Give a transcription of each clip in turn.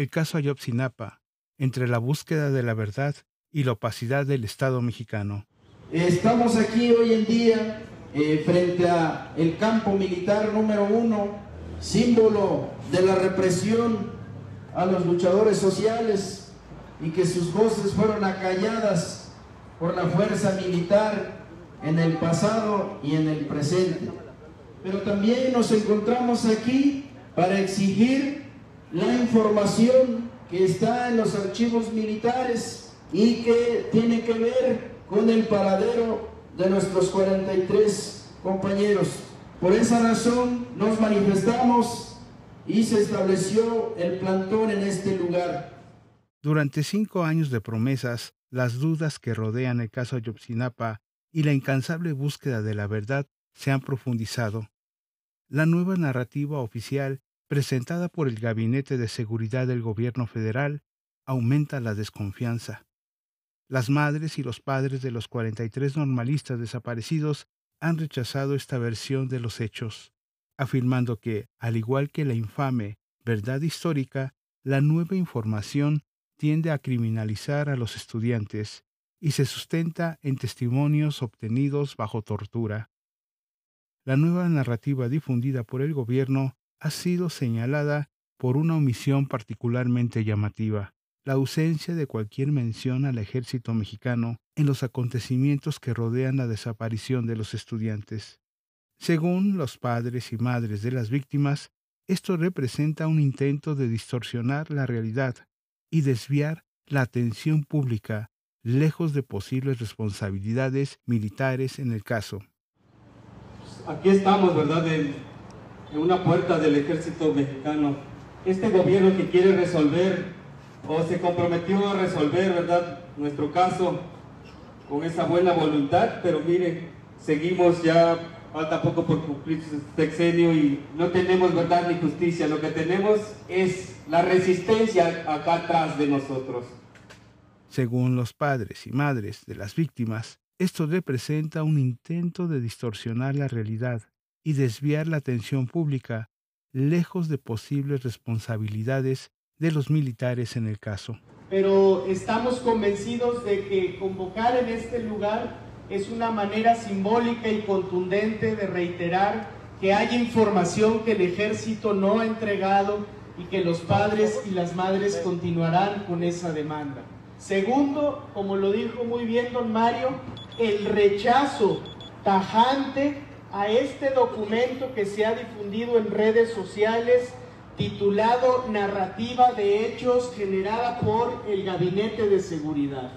el caso Ayotzinapa, entre la búsqueda de la verdad y la opacidad del Estado mexicano. Estamos aquí hoy en día eh, frente a el campo militar número uno, símbolo de la represión a los luchadores sociales y que sus voces fueron acalladas por la fuerza militar en el pasado y en el presente. Pero también nos encontramos aquí para exigir la información que está en los archivos militares y que tiene que ver con el paradero de nuestros 43 compañeros. Por esa razón nos manifestamos y se estableció el plantón en este lugar. Durante cinco años de promesas, las dudas que rodean el caso Ayotzinapa y la incansable búsqueda de la verdad se han profundizado. La nueva narrativa oficial presentada por el Gabinete de Seguridad del Gobierno Federal aumenta la desconfianza. Las madres y los padres de los 43 normalistas desaparecidos han rechazado esta versión de los hechos, afirmando que, al igual que la infame verdad histórica, la nueva información tiende a criminalizar a los estudiantes y se sustenta en testimonios obtenidos bajo tortura. La nueva narrativa difundida por el gobierno ha sido señalada por una omisión particularmente llamativa, la ausencia de cualquier mención al ejército mexicano en los acontecimientos que rodean la desaparición de los estudiantes. Según los padres y madres de las víctimas, esto representa un intento de distorsionar la realidad y desviar la atención pública lejos de posibles responsabilidades militares en el caso. Aquí estamos, ¿verdad?, en, una puerta del ejército mexicano. Este gobierno que quiere resolver o se comprometió a resolver, ¿verdad?, nuestro caso con esa buena voluntad, pero miren, seguimos ya, falta poco por cumplir su sexenio y no tenemos verdad ni justicia. Lo que tenemos es la resistencia acá atrás de nosotros. Según los padres y madres de las víctimas, esto representa un intento de distorsionar la realidad y desviar la atención pública lejos de posibles responsabilidades de los militares en el caso. Pero estamos convencidos de que convocar en este lugar es una manera simbólica y contundente de reiterar que hay información que el ejército no ha entregado y que los padres y las madres continuarán con esa demanda. Segundo, como lo dijo muy bien don Mario, el rechazo tajante a este documento que se ha difundido en redes sociales titulado Narrativa de Hechos generada por el Gabinete de Seguridad.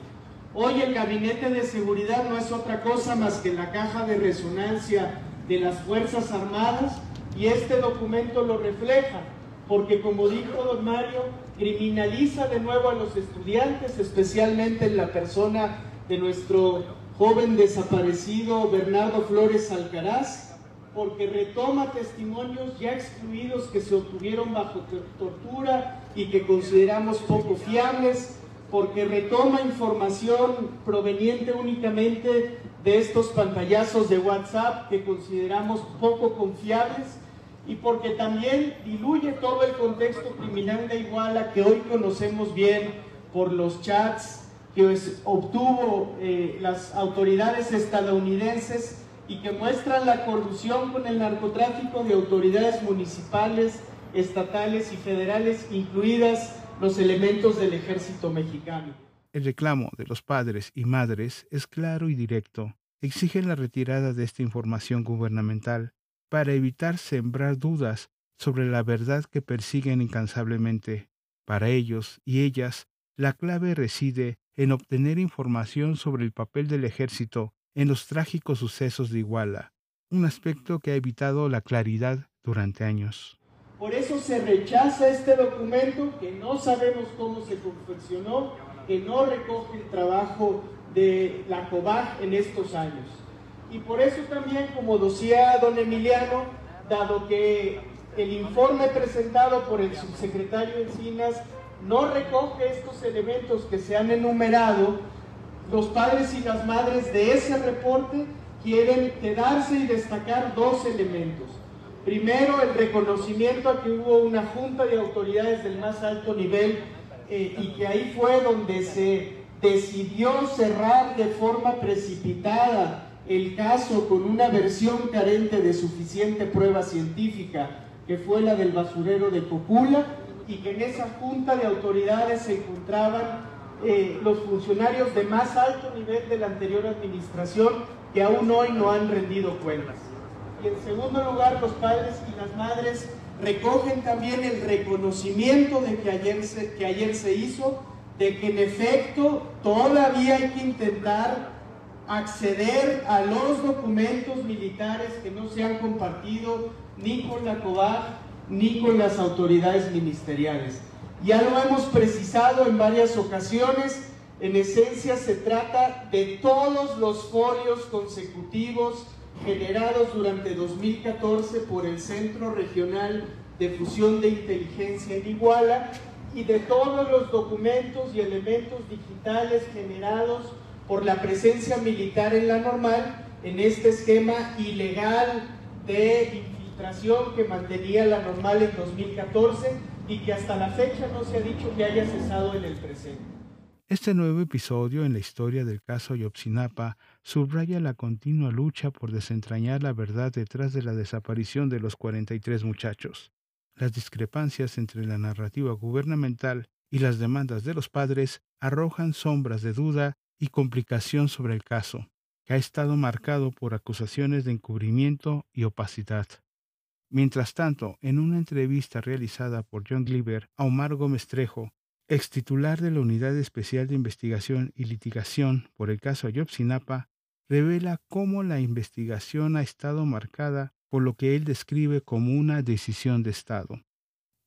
Hoy el Gabinete de Seguridad no es otra cosa más que la caja de resonancia de las Fuerzas Armadas y este documento lo refleja porque como dijo don Mario, criminaliza de nuevo a los estudiantes, especialmente en la persona de nuestro joven desaparecido Bernardo Flores Alcaraz, porque retoma testimonios ya excluidos que se obtuvieron bajo tortura y que consideramos poco fiables, porque retoma información proveniente únicamente de estos pantallazos de WhatsApp que consideramos poco confiables y porque también diluye todo el contexto criminal de Iguala que hoy conocemos bien por los chats que obtuvo eh, las autoridades estadounidenses y que muestran la corrupción con el narcotráfico de autoridades municipales, estatales y federales, incluidas los elementos del ejército mexicano. El reclamo de los padres y madres es claro y directo. Exigen la retirada de esta información gubernamental para evitar sembrar dudas sobre la verdad que persiguen incansablemente. Para ellos y ellas, la clave reside en obtener información sobre el papel del ejército en los trágicos sucesos de Iguala, un aspecto que ha evitado la claridad durante años. Por eso se rechaza este documento que no sabemos cómo se confeccionó, que no recoge el trabajo de la COBAG en estos años. Y por eso también, como decía don Emiliano, dado que el informe presentado por el subsecretario Encinas no recoge estos elementos que se han enumerado, los padres y las madres de ese reporte quieren quedarse y destacar dos elementos. Primero, el reconocimiento a que hubo una junta de autoridades del más alto nivel eh, y que ahí fue donde se decidió cerrar de forma precipitada el caso con una versión carente de suficiente prueba científica, que fue la del basurero de Cocula, y que en esa junta de autoridades se encontraban eh, los funcionarios de más alto nivel de la anterior administración que aún hoy no han rendido cuentas. Y en segundo lugar, los padres y las madres recogen también el reconocimiento de que ayer se, que ayer se hizo, de que en efecto todavía hay que intentar acceder a los documentos militares que no se han compartido ni con la COBAG ni con las autoridades ministeriales. Ya lo hemos precisado en varias ocasiones, en esencia se trata de todos los folios consecutivos generados durante 2014 por el Centro Regional de Fusión de Inteligencia en Iguala y de todos los documentos y elementos digitales generados por la presencia militar en la normal en este esquema ilegal de infiltración que mantenía la normal en 2014 y que hasta la fecha no se ha dicho que haya cesado en el presente. Este nuevo episodio en la historia del caso Ayotzinapa subraya la continua lucha por desentrañar la verdad detrás de la desaparición de los 43 muchachos. Las discrepancias entre la narrativa gubernamental y las demandas de los padres arrojan sombras de duda y complicación sobre el caso, que ha estado marcado por acusaciones de encubrimiento y opacidad. Mientras tanto, en una entrevista realizada por John Gliber a Omar Gómez Trejo, ex titular de la Unidad Especial de Investigación y Litigación por el caso Ayotzinapa, revela cómo la investigación ha estado marcada por lo que él describe como una decisión de Estado.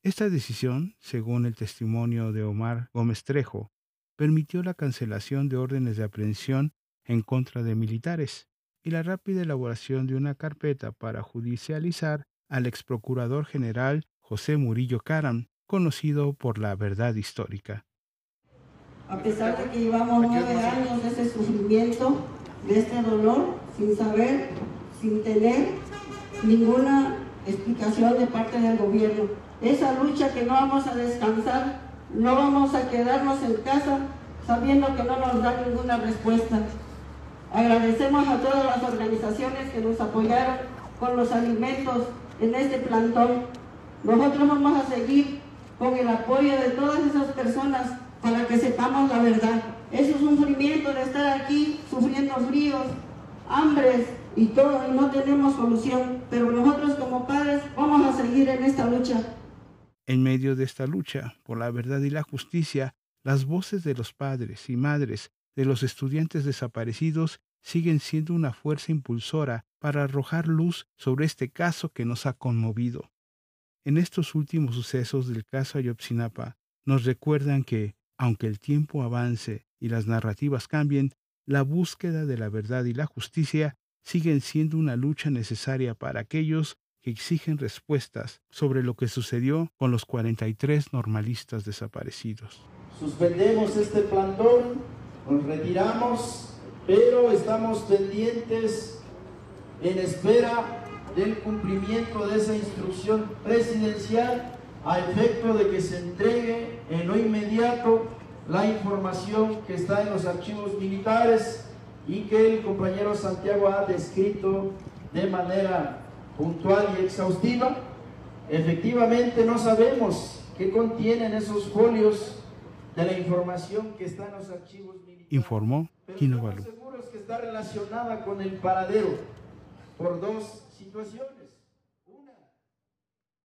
Esta decisión, según el testimonio de Omar Gómez Trejo, permitió la cancelación de órdenes de aprehensión en contra de militares y la rápida elaboración de una carpeta para judicializar al ex procurador general José Murillo Caram, conocido por la verdad histórica. A pesar de que llevamos nueve años de ese sufrimiento, de este dolor, sin saber, sin tener ninguna explicación de parte del gobierno. Esa lucha que no vamos a descansar, no vamos a quedarnos en casa sabiendo que no nos da ninguna respuesta. Agradecemos a todas las organizaciones que nos apoyaron con los alimentos en este plantón. Nosotros vamos a seguir con el apoyo de todas esas personas para que sepamos la verdad. Es un sufrimiento de estar aquí sufriendo fríos, hambres, y todo no tenemos solución, pero nosotros como padres vamos a seguir en esta lucha. En medio de esta lucha por la verdad y la justicia, las voces de los padres y madres de los estudiantes desaparecidos siguen siendo una fuerza impulsora para arrojar luz sobre este caso que nos ha conmovido. En estos últimos sucesos del caso Ayotzinapa nos recuerdan que, aunque el tiempo avance y las narrativas cambien, la búsqueda de la verdad y la justicia siguen siendo una lucha necesaria para aquellos que exigen respuestas sobre lo que sucedió con los 43 normalistas desaparecidos. Suspendemos este plantón, nos retiramos, pero estamos pendientes en espera del cumplimiento de esa instrucción presidencial a efecto de que se entregue en lo inmediato la información que está en los archivos militares y que el compañero Santiago ha descrito de manera puntual y exhaustiva. Efectivamente no sabemos qué contienen esos folios de la información que está en los archivos militares. Informó Quino Estamos seguros que está relacionada con el paradero por dos situaciones.